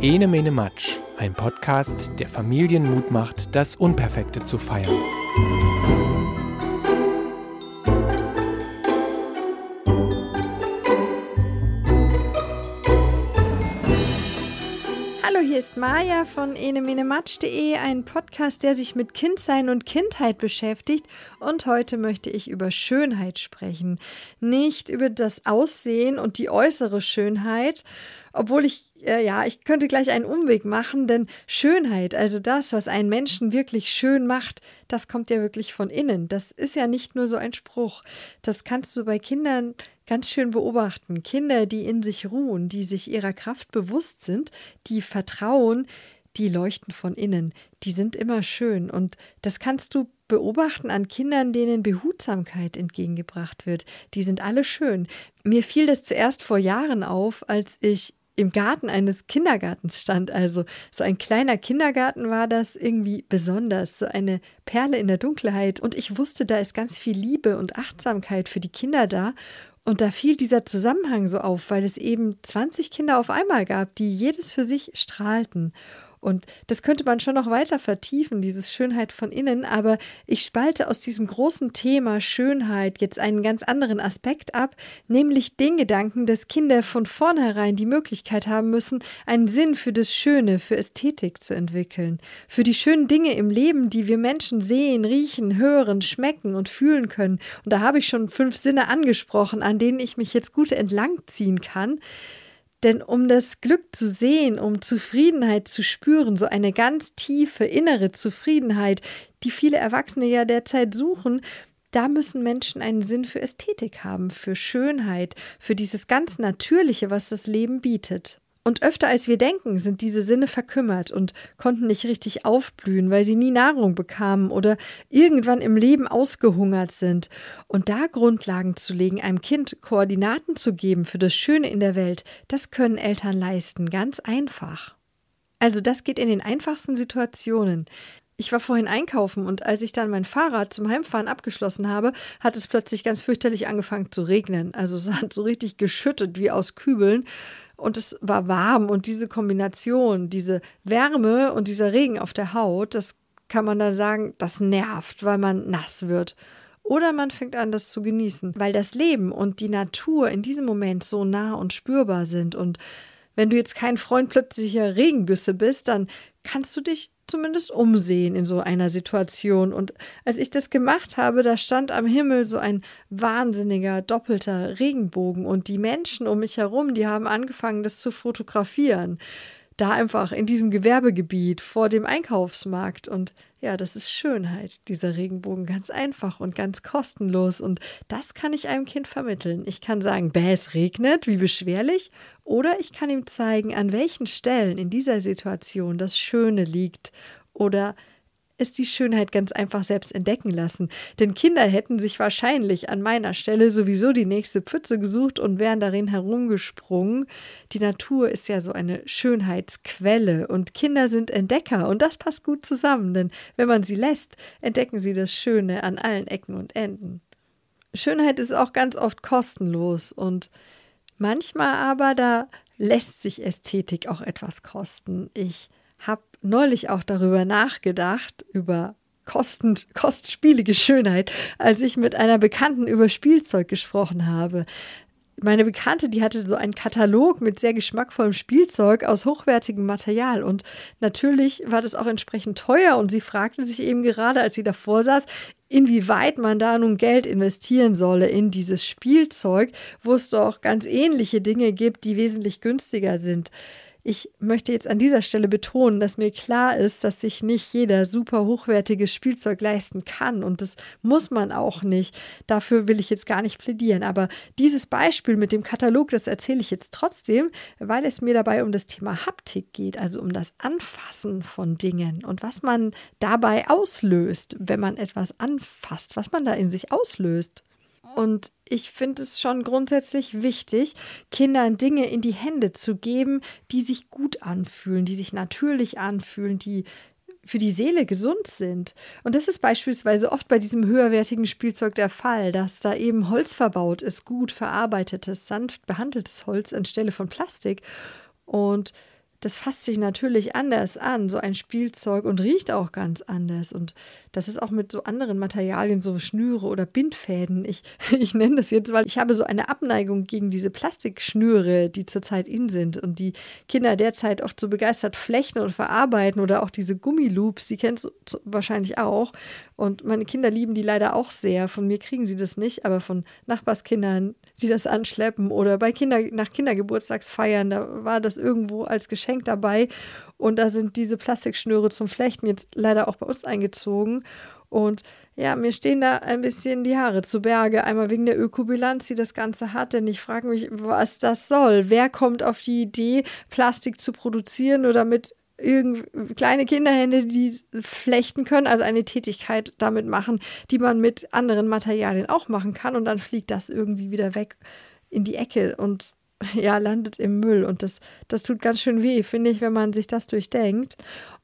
Ene Mene Matsch, ein Podcast, der Familien Mut macht, das Unperfekte zu feiern. Ist Maja von enemenematsch.de, ein Podcast, der sich mit Kindsein und Kindheit beschäftigt. Und heute möchte ich über Schönheit sprechen. Nicht über das Aussehen und die äußere Schönheit, obwohl ich, äh, ja, ich könnte gleich einen Umweg machen, denn Schönheit, also das, was einen Menschen wirklich schön macht, das kommt ja wirklich von innen. Das ist ja nicht nur so ein Spruch. Das kannst du bei Kindern ganz schön beobachten. Kinder, die in sich ruhen, die sich ihrer Kraft bewusst sind, die vertrauen, die leuchten von innen. Die sind immer schön. Und das kannst du beobachten an Kindern, denen Behutsamkeit entgegengebracht wird. Die sind alle schön. Mir fiel das zuerst vor Jahren auf, als ich im Garten eines Kindergartens stand. Also so ein kleiner Kindergarten war das irgendwie besonders, so eine Perle in der Dunkelheit. Und ich wusste, da ist ganz viel Liebe und Achtsamkeit für die Kinder da. Und da fiel dieser Zusammenhang so auf, weil es eben 20 Kinder auf einmal gab, die jedes für sich strahlten. Und das könnte man schon noch weiter vertiefen, dieses Schönheit von innen, aber ich spalte aus diesem großen Thema Schönheit jetzt einen ganz anderen Aspekt ab, nämlich den Gedanken, dass Kinder von vornherein die Möglichkeit haben müssen, einen Sinn für das Schöne, für Ästhetik zu entwickeln, für die schönen Dinge im Leben, die wir Menschen sehen, riechen, hören, schmecken und fühlen können. Und da habe ich schon fünf Sinne angesprochen, an denen ich mich jetzt gut entlangziehen kann. Denn um das Glück zu sehen, um Zufriedenheit zu spüren, so eine ganz tiefe innere Zufriedenheit, die viele Erwachsene ja derzeit suchen, da müssen Menschen einen Sinn für Ästhetik haben, für Schönheit, für dieses ganz Natürliche, was das Leben bietet. Und öfter als wir denken, sind diese Sinne verkümmert und konnten nicht richtig aufblühen, weil sie nie Nahrung bekamen oder irgendwann im Leben ausgehungert sind. Und da Grundlagen zu legen, einem Kind Koordinaten zu geben für das Schöne in der Welt, das können Eltern leisten, ganz einfach. Also das geht in den einfachsten Situationen. Ich war vorhin einkaufen und als ich dann mein Fahrrad zum Heimfahren abgeschlossen habe, hat es plötzlich ganz fürchterlich angefangen zu regnen. Also es hat so richtig geschüttet wie aus Kübeln und es war warm und diese Kombination, diese Wärme und dieser Regen auf der Haut, das kann man da sagen, das nervt, weil man nass wird. Oder man fängt an, das zu genießen, weil das Leben und die Natur in diesem Moment so nah und spürbar sind. Und wenn du jetzt kein Freund plötzlicher Regengüsse bist, dann kannst du dich zumindest umsehen in so einer Situation. Und als ich das gemacht habe, da stand am Himmel so ein wahnsinniger doppelter Regenbogen und die Menschen um mich herum, die haben angefangen, das zu fotografieren. Da einfach in diesem Gewerbegebiet vor dem Einkaufsmarkt. Und ja, das ist Schönheit, dieser Regenbogen, ganz einfach und ganz kostenlos. Und das kann ich einem Kind vermitteln. Ich kann sagen, bäh, es regnet, wie beschwerlich. Oder ich kann ihm zeigen, an welchen Stellen in dieser Situation das Schöne liegt. Oder es die Schönheit ganz einfach selbst entdecken lassen. Denn Kinder hätten sich wahrscheinlich an meiner Stelle sowieso die nächste Pfütze gesucht und wären darin herumgesprungen. Die Natur ist ja so eine Schönheitsquelle und Kinder sind Entdecker und das passt gut zusammen, denn wenn man sie lässt, entdecken sie das Schöne an allen Ecken und Enden. Schönheit ist auch ganz oft kostenlos und manchmal aber da lässt sich Ästhetik auch etwas kosten. Ich habe neulich auch darüber nachgedacht, über kostend, kostspielige Schönheit, als ich mit einer Bekannten über Spielzeug gesprochen habe. Meine Bekannte, die hatte so einen Katalog mit sehr geschmackvollem Spielzeug aus hochwertigem Material und natürlich war das auch entsprechend teuer und sie fragte sich eben gerade, als sie davor saß, inwieweit man da nun Geld investieren solle in dieses Spielzeug, wo es doch ganz ähnliche Dinge gibt, die wesentlich günstiger sind. Ich möchte jetzt an dieser Stelle betonen, dass mir klar ist, dass sich nicht jeder super hochwertiges Spielzeug leisten kann und das muss man auch nicht. Dafür will ich jetzt gar nicht plädieren. Aber dieses Beispiel mit dem Katalog, das erzähle ich jetzt trotzdem, weil es mir dabei um das Thema Haptik geht, also um das Anfassen von Dingen und was man dabei auslöst, wenn man etwas anfasst, was man da in sich auslöst. Und ich finde es schon grundsätzlich wichtig, Kindern Dinge in die Hände zu geben, die sich gut anfühlen, die sich natürlich anfühlen, die für die Seele gesund sind. Und das ist beispielsweise oft bei diesem höherwertigen Spielzeug der Fall, dass da eben Holz verbaut ist, gut verarbeitetes, sanft behandeltes Holz anstelle von Plastik. Und das fasst sich natürlich anders an, so ein Spielzeug und riecht auch ganz anders. Und das ist auch mit so anderen Materialien, so Schnüre oder Bindfäden. Ich, ich nenne das jetzt, weil ich habe so eine Abneigung gegen diese Plastikschnüre, die zurzeit in sind und die Kinder derzeit oft so begeistert flechten und verarbeiten oder auch diese Gummiloops, die kennst du wahrscheinlich auch. Und meine Kinder lieben die leider auch sehr. Von mir kriegen sie das nicht, aber von Nachbarskindern, die das anschleppen oder bei Kinder nach Kindergeburtstagsfeiern, da war das irgendwo als Geschenk dabei. Und da sind diese Plastikschnüre zum Flechten jetzt leider auch bei uns eingezogen. Und ja, mir stehen da ein bisschen die Haare zu Berge. Einmal wegen der Ökobilanz, die das Ganze hat. Denn ich frage mich, was das soll. Wer kommt auf die Idee, Plastik zu produzieren oder damit irgend kleine Kinderhände, die flechten können, also eine Tätigkeit damit machen, die man mit anderen Materialien auch machen kann und dann fliegt das irgendwie wieder weg in die Ecke und ja, landet im Müll und das, das tut ganz schön weh, finde ich, wenn man sich das durchdenkt.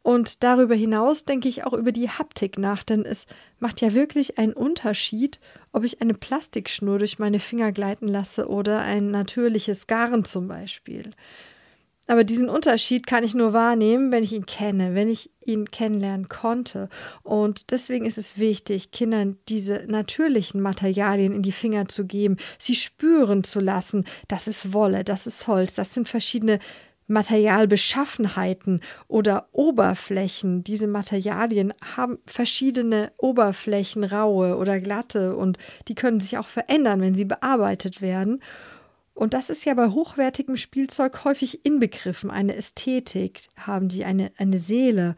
Und darüber hinaus denke ich auch über die Haptik nach, denn es macht ja wirklich einen Unterschied, ob ich eine Plastikschnur durch meine Finger gleiten lasse oder ein natürliches Garn zum Beispiel. Aber diesen Unterschied kann ich nur wahrnehmen, wenn ich ihn kenne, wenn ich ihn kennenlernen konnte. Und deswegen ist es wichtig, Kindern diese natürlichen Materialien in die Finger zu geben, sie spüren zu lassen, das ist Wolle, das ist Holz, das sind verschiedene Materialbeschaffenheiten oder Oberflächen. Diese Materialien haben verschiedene Oberflächen, raue oder glatte, und die können sich auch verändern, wenn sie bearbeitet werden. Und das ist ja bei hochwertigem Spielzeug häufig inbegriffen. Eine Ästhetik haben die, eine, eine Seele.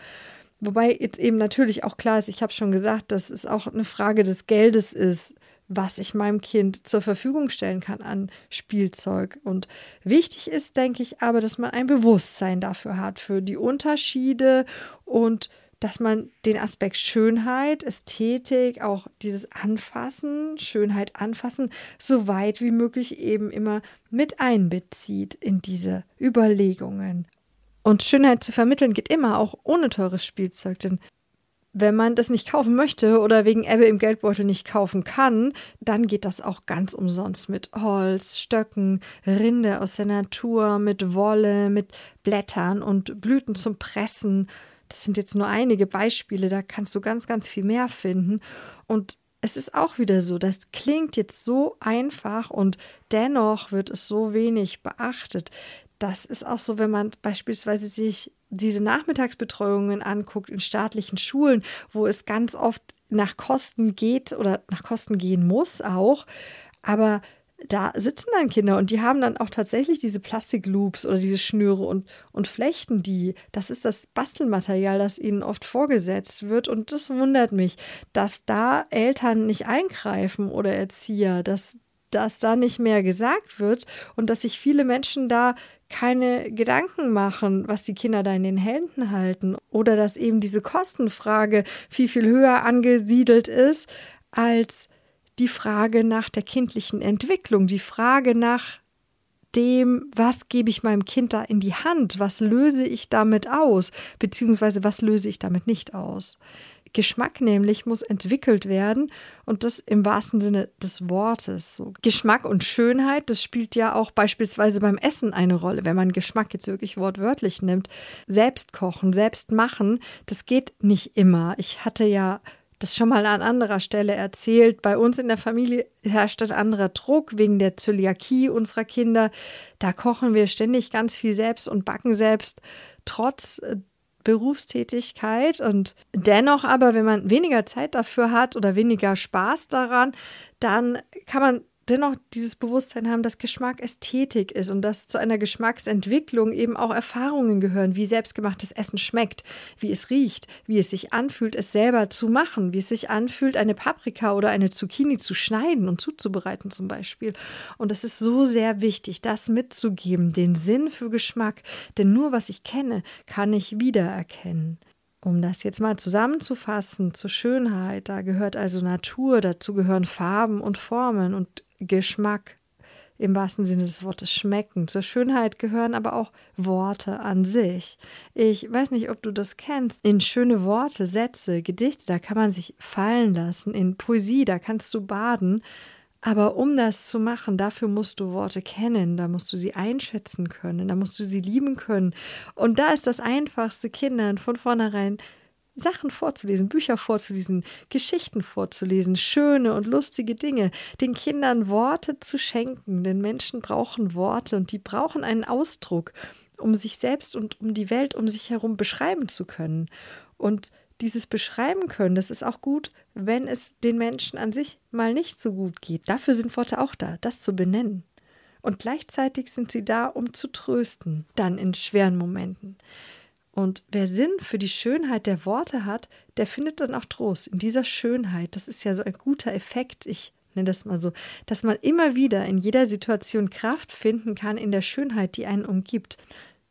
Wobei jetzt eben natürlich auch klar ist, ich habe schon gesagt, dass es auch eine Frage des Geldes ist, was ich meinem Kind zur Verfügung stellen kann an Spielzeug. Und wichtig ist, denke ich, aber, dass man ein Bewusstsein dafür hat, für die Unterschiede und dass man den Aspekt Schönheit, Ästhetik, auch dieses Anfassen, Schönheit anfassen, so weit wie möglich eben immer mit einbezieht in diese Überlegungen. Und Schönheit zu vermitteln geht immer auch ohne teures Spielzeug, denn wenn man das nicht kaufen möchte oder wegen Ebbe im Geldbeutel nicht kaufen kann, dann geht das auch ganz umsonst mit Holz, Stöcken, Rinde aus der Natur, mit Wolle, mit Blättern und Blüten zum Pressen das sind jetzt nur einige Beispiele, da kannst du ganz, ganz viel mehr finden. Und es ist auch wieder so, das klingt jetzt so einfach und dennoch wird es so wenig beachtet. Das ist auch so, wenn man beispielsweise sich diese Nachmittagsbetreuungen anguckt in staatlichen Schulen, wo es ganz oft nach Kosten geht oder nach Kosten gehen muss auch. Aber da sitzen dann Kinder und die haben dann auch tatsächlich diese Plastikloops oder diese Schnüre und, und flechten die. Das ist das Bastelmaterial, das ihnen oft vorgesetzt wird. Und das wundert mich, dass da Eltern nicht eingreifen oder Erzieher, dass, dass da nicht mehr gesagt wird und dass sich viele Menschen da keine Gedanken machen, was die Kinder da in den Händen halten. Oder dass eben diese Kostenfrage viel, viel höher angesiedelt ist als die Frage nach der kindlichen Entwicklung, die Frage nach dem, was gebe ich meinem Kind da in die Hand, was löse ich damit aus, beziehungsweise was löse ich damit nicht aus. Geschmack nämlich muss entwickelt werden und das im wahrsten Sinne des Wortes. So. Geschmack und Schönheit, das spielt ja auch beispielsweise beim Essen eine Rolle, wenn man Geschmack jetzt wirklich wortwörtlich nimmt. Selbst kochen, selbst machen, das geht nicht immer. Ich hatte ja das schon mal an anderer Stelle erzählt. Bei uns in der Familie herrscht ein anderer Druck wegen der Zöliakie unserer Kinder. Da kochen wir ständig ganz viel selbst und backen selbst, trotz äh, Berufstätigkeit. Und dennoch aber, wenn man weniger Zeit dafür hat oder weniger Spaß daran, dann kann man dennoch dieses Bewusstsein haben, dass Geschmack Ästhetik ist und dass zu einer Geschmacksentwicklung eben auch Erfahrungen gehören, wie selbstgemachtes Essen schmeckt, wie es riecht, wie es sich anfühlt, es selber zu machen, wie es sich anfühlt, eine Paprika oder eine Zucchini zu schneiden und zuzubereiten zum Beispiel. Und es ist so sehr wichtig, das mitzugeben, den Sinn für Geschmack, denn nur was ich kenne, kann ich wiedererkennen. Um das jetzt mal zusammenzufassen zur Schönheit, da gehört also Natur, dazu gehören Farben und Formen und Geschmack im wahrsten Sinne des Wortes schmecken. Zur Schönheit gehören aber auch Worte an sich. Ich weiß nicht, ob du das kennst. In schöne Worte, Sätze, Gedichte, da kann man sich fallen lassen. In Poesie, da kannst du baden. Aber um das zu machen, dafür musst du Worte kennen, da musst du sie einschätzen können, da musst du sie lieben können. Und da ist das Einfachste, Kindern von vornherein Sachen vorzulesen, Bücher vorzulesen, Geschichten vorzulesen, schöne und lustige Dinge, den Kindern Worte zu schenken, denn Menschen brauchen Worte und die brauchen einen Ausdruck, um sich selbst und um die Welt um sich herum beschreiben zu können. Und dieses Beschreiben können, das ist auch gut, wenn es den Menschen an sich mal nicht so gut geht. Dafür sind Worte auch da, das zu benennen. Und gleichzeitig sind sie da, um zu trösten, dann in schweren Momenten. Und wer Sinn für die Schönheit der Worte hat, der findet dann auch Trost in dieser Schönheit. Das ist ja so ein guter Effekt. Ich nenne das mal so, dass man immer wieder in jeder Situation Kraft finden kann in der Schönheit, die einen umgibt.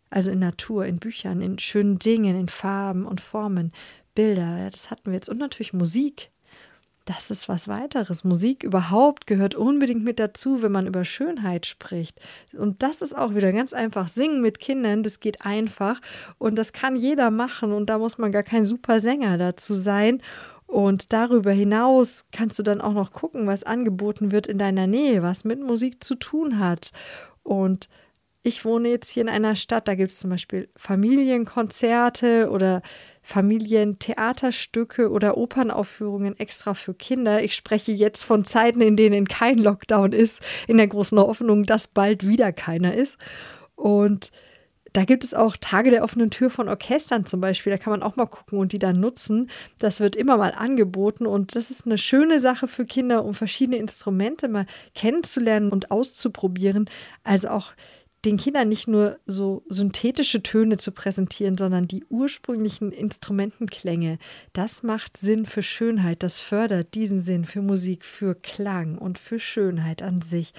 Also in Natur, in Büchern, in schönen Dingen, in Farben und Formen, Bilder. Das hatten wir jetzt. Und natürlich Musik das ist was weiteres. Musik überhaupt gehört unbedingt mit dazu, wenn man über Schönheit spricht. Und das ist auch wieder ganz einfach. Singen mit Kindern, das geht einfach und das kann jeder machen und da muss man gar kein super Sänger dazu sein. Und darüber hinaus kannst du dann auch noch gucken, was angeboten wird in deiner Nähe, was mit Musik zu tun hat. Und ich wohne jetzt hier in einer Stadt, da gibt es zum Beispiel Familienkonzerte oder Familientheaterstücke oder Opernaufführungen extra für Kinder. Ich spreche jetzt von Zeiten, in denen kein Lockdown ist, in der großen Hoffnung, dass bald wieder keiner ist. Und da gibt es auch Tage der offenen Tür von Orchestern zum Beispiel. Da kann man auch mal gucken und die dann nutzen. Das wird immer mal angeboten und das ist eine schöne Sache für Kinder, um verschiedene Instrumente mal kennenzulernen und auszuprobieren. Also auch den Kindern nicht nur so synthetische Töne zu präsentieren, sondern die ursprünglichen Instrumentenklänge. Das macht Sinn für Schönheit, das fördert diesen Sinn für Musik, für Klang und für Schönheit an sich.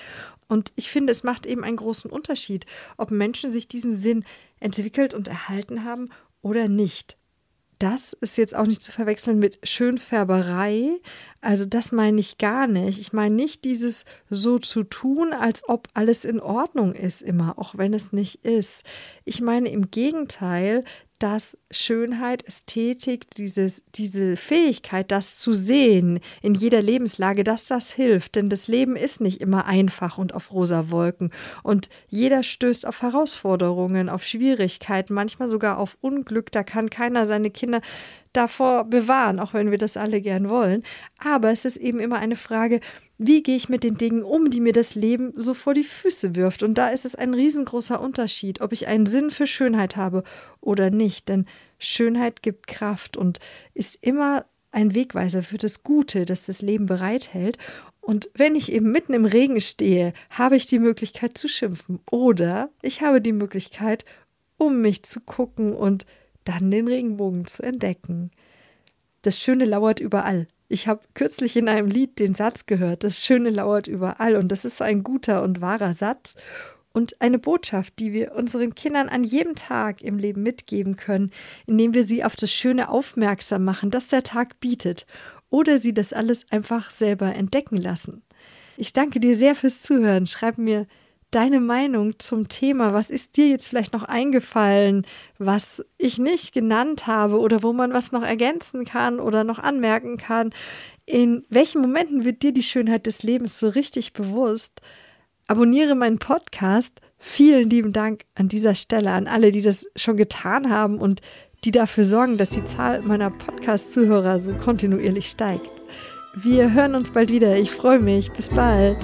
Und ich finde, es macht eben einen großen Unterschied, ob Menschen sich diesen Sinn entwickelt und erhalten haben oder nicht das ist jetzt auch nicht zu verwechseln mit Schönfärberei. Also das meine ich gar nicht. Ich meine nicht dieses so zu tun, als ob alles in Ordnung ist immer, auch wenn es nicht ist. Ich meine im Gegenteil, dass Schönheit, Ästhetik, dieses, diese Fähigkeit, das zu sehen in jeder Lebenslage, dass das hilft. Denn das Leben ist nicht immer einfach und auf rosa Wolken. Und jeder stößt auf Herausforderungen, auf Schwierigkeiten, manchmal sogar auf Unglück. Da kann keiner seine Kinder davor bewahren, auch wenn wir das alle gern wollen. Aber es ist eben immer eine Frage, wie gehe ich mit den Dingen um, die mir das Leben so vor die Füße wirft? Und da ist es ein riesengroßer Unterschied, ob ich einen Sinn für Schönheit habe oder nicht. Denn Schönheit gibt Kraft und ist immer ein Wegweiser für das Gute, das das Leben bereithält. Und wenn ich eben mitten im Regen stehe, habe ich die Möglichkeit zu schimpfen. Oder ich habe die Möglichkeit, um mich zu gucken und dann den Regenbogen zu entdecken. Das Schöne lauert überall. Ich habe kürzlich in einem Lied den Satz gehört, das Schöne lauert überall und das ist so ein guter und wahrer Satz und eine Botschaft, die wir unseren Kindern an jedem Tag im Leben mitgeben können, indem wir sie auf das Schöne aufmerksam machen, das der Tag bietet oder sie das alles einfach selber entdecken lassen. Ich danke dir sehr fürs Zuhören. Schreib mir deine Meinung zum Thema? Was ist dir jetzt vielleicht noch eingefallen, was ich nicht genannt habe oder wo man was noch ergänzen kann oder noch anmerken kann? In welchen Momenten wird dir die Schönheit des Lebens so richtig bewusst? Abonniere meinen Podcast. Vielen lieben Dank an dieser Stelle an alle, die das schon getan haben und die dafür sorgen, dass die Zahl meiner Podcast-Zuhörer so kontinuierlich steigt. Wir hören uns bald wieder. Ich freue mich. Bis bald.